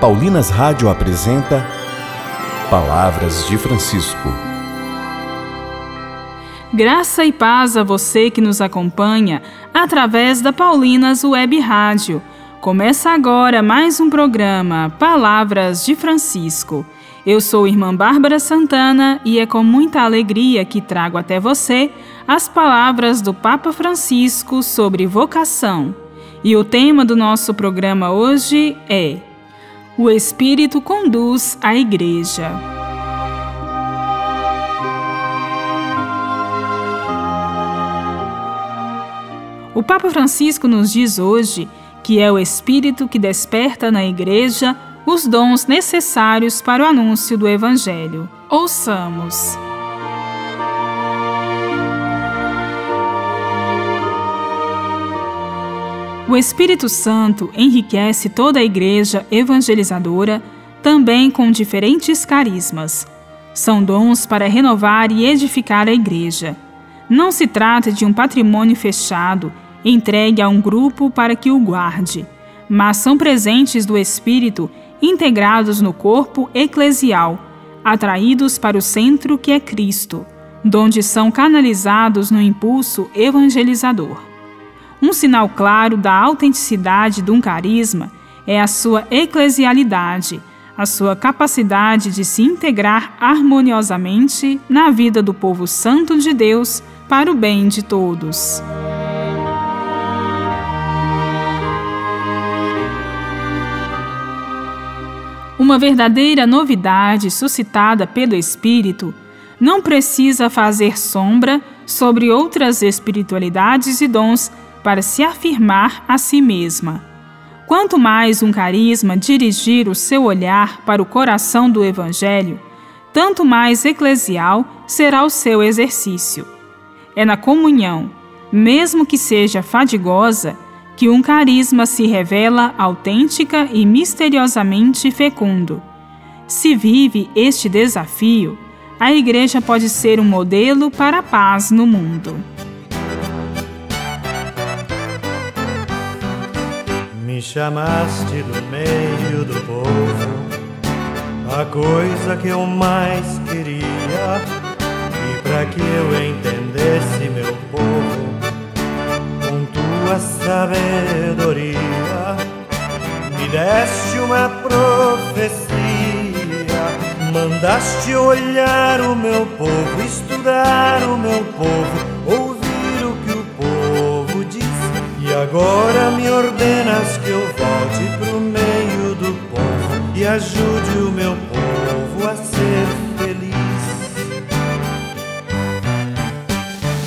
Paulinas Rádio apresenta Palavras de Francisco. Graça e paz a você que nos acompanha através da Paulinas Web Rádio. Começa agora mais um programa Palavras de Francisco. Eu sou irmã Bárbara Santana e é com muita alegria que trago até você as palavras do Papa Francisco sobre vocação. E o tema do nosso programa hoje é O Espírito conduz a Igreja. O Papa Francisco nos diz hoje que é o Espírito que desperta na Igreja os dons necessários para o anúncio do Evangelho. Ouçamos. O Espírito Santo enriquece toda a igreja evangelizadora, também com diferentes carismas. São dons para renovar e edificar a igreja. Não se trata de um patrimônio fechado, entregue a um grupo para que o guarde, mas são presentes do Espírito integrados no corpo eclesial, atraídos para o centro que é Cristo, donde são canalizados no impulso evangelizador. Um sinal claro da autenticidade de um carisma é a sua eclesialidade, a sua capacidade de se integrar harmoniosamente na vida do povo santo de Deus para o bem de todos. Uma verdadeira novidade suscitada pelo Espírito não precisa fazer sombra sobre outras espiritualidades e dons para se afirmar a si mesma. Quanto mais um carisma dirigir o seu olhar para o coração do Evangelho, tanto mais eclesial será o seu exercício. É na comunhão, mesmo que seja fadigosa, que um carisma se revela autêntica e misteriosamente fecundo. Se vive este desafio, a Igreja pode ser um modelo para a paz no mundo. Me chamaste do meio do povo, a coisa que eu mais queria, e para que eu entendesse meu povo, com tua sabedoria, me deste uma profecia, mandaste olhar o meu povo, estudar o meu povo, ouvir agora me ordenas que eu volte pro meio do povo e ajude o meu povo a ser feliz.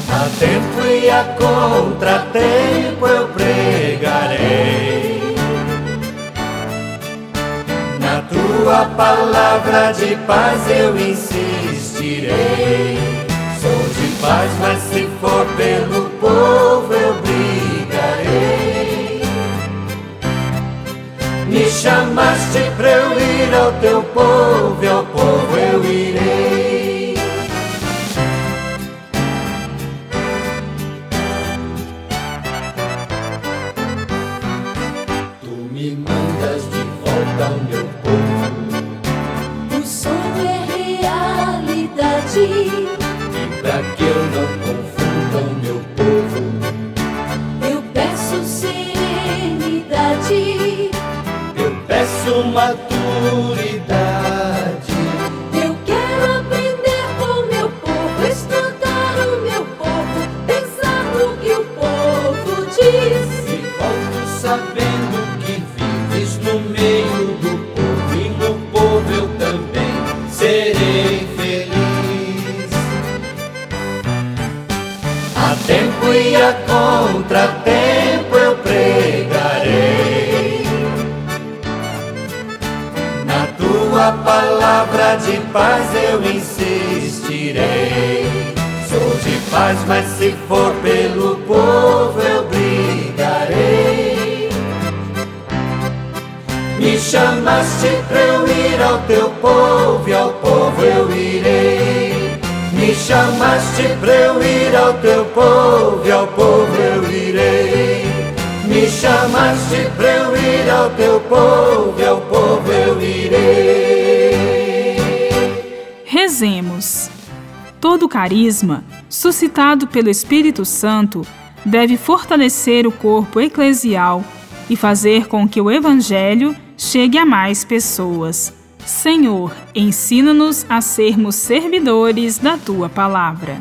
A tempo e a contratempo eu pregarei. Na tua palavra de paz eu insistirei. Sou de paz, mas se for pelo povo Me chamaste pra eu ir ao teu povo a contratempo eu pregarei. Na tua palavra de paz eu insistirei. Sou de paz, mas se for pelo povo eu brigarei. Me chamaste pra eu ir ao teu povo e ao povo eu irei. Chamaste pra eu ir ao teu povo e ao povo eu irei. Me chamaste pra eu ir ao teu povo e ao povo eu irei. Rezemos. Todo carisma, suscitado pelo Espírito Santo, deve fortalecer o corpo eclesial e fazer com que o Evangelho chegue a mais pessoas. Senhor, ensina-nos a sermos servidores da tua palavra.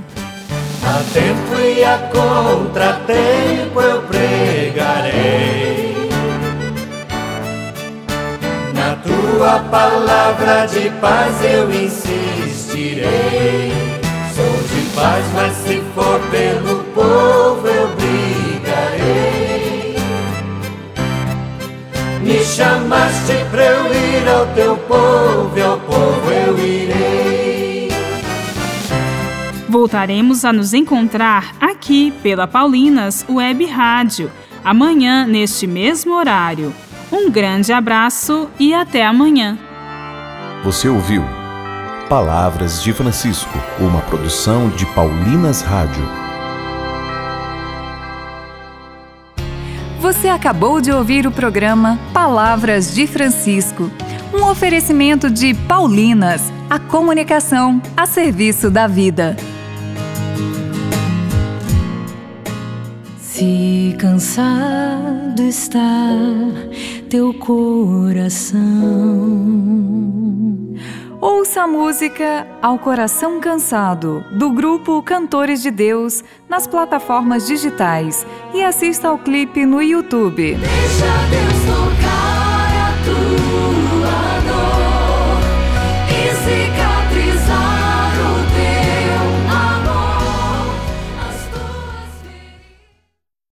A tempo e a contratempo eu pregarei. Na tua palavra de paz eu insistirei. Sou de paz, mas se for pelo povo chamaste pra eu ir ao teu povo, e ao povo eu irei. Voltaremos a nos encontrar aqui pela Paulinas Web Rádio, amanhã neste mesmo horário. Um grande abraço e até amanhã. Você ouviu Palavras de Francisco, uma produção de Paulinas Rádio. Você acabou de ouvir o programa Palavras de Francisco, um oferecimento de Paulinas, a comunicação a serviço da vida. Se cansado está teu coração, Ouça a música Ao Coração Cansado, do grupo Cantores de Deus, nas plataformas digitais e assista ao clipe no YouTube. deixa Deus tocar a tua